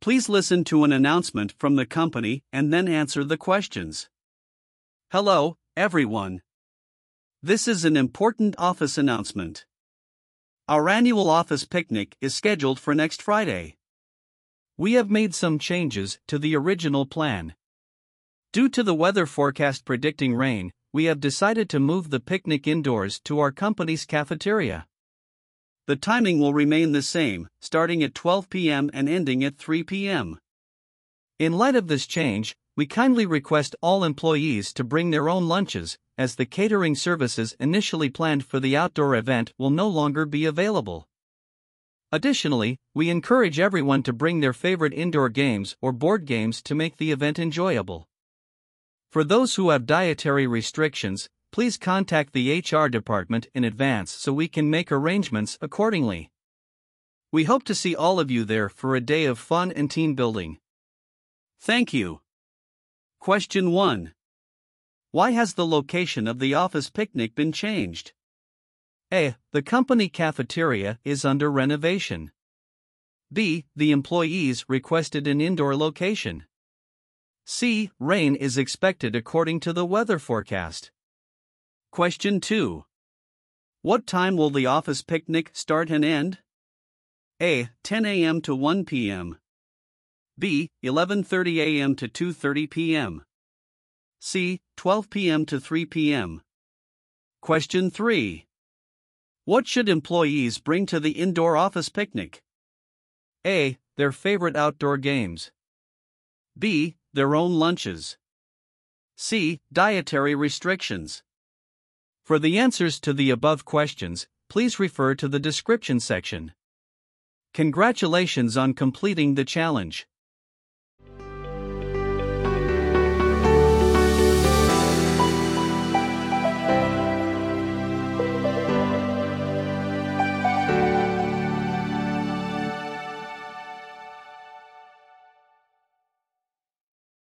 Please listen to an announcement from the company and then answer the questions. Hello, everyone. This is an important office announcement. Our annual office picnic is scheduled for next Friday. We have made some changes to the original plan. Due to the weather forecast predicting rain, we have decided to move the picnic indoors to our company's cafeteria. The timing will remain the same, starting at 12 p.m. and ending at 3 p.m. In light of this change, we kindly request all employees to bring their own lunches, as the catering services initially planned for the outdoor event will no longer be available. Additionally, we encourage everyone to bring their favorite indoor games or board games to make the event enjoyable. For those who have dietary restrictions, please contact the HR department in advance so we can make arrangements accordingly. We hope to see all of you there for a day of fun and team building. Thank you. Question 1. Why has the location of the office picnic been changed? A. The company cafeteria is under renovation. B. The employees requested an indoor location. C. Rain is expected according to the weather forecast. Question 2. What time will the office picnic start and end? A. 10 a.m. to 1 p.m. B. 11:30 a.m. to 2:30 p.m. C. 12 p.m. to 3 p.m. Question 3. What should employees bring to the indoor office picnic? A. Their favorite outdoor games. B. Their own lunches. C. Dietary restrictions. For the answers to the above questions, please refer to the description section. Congratulations on completing the challenge.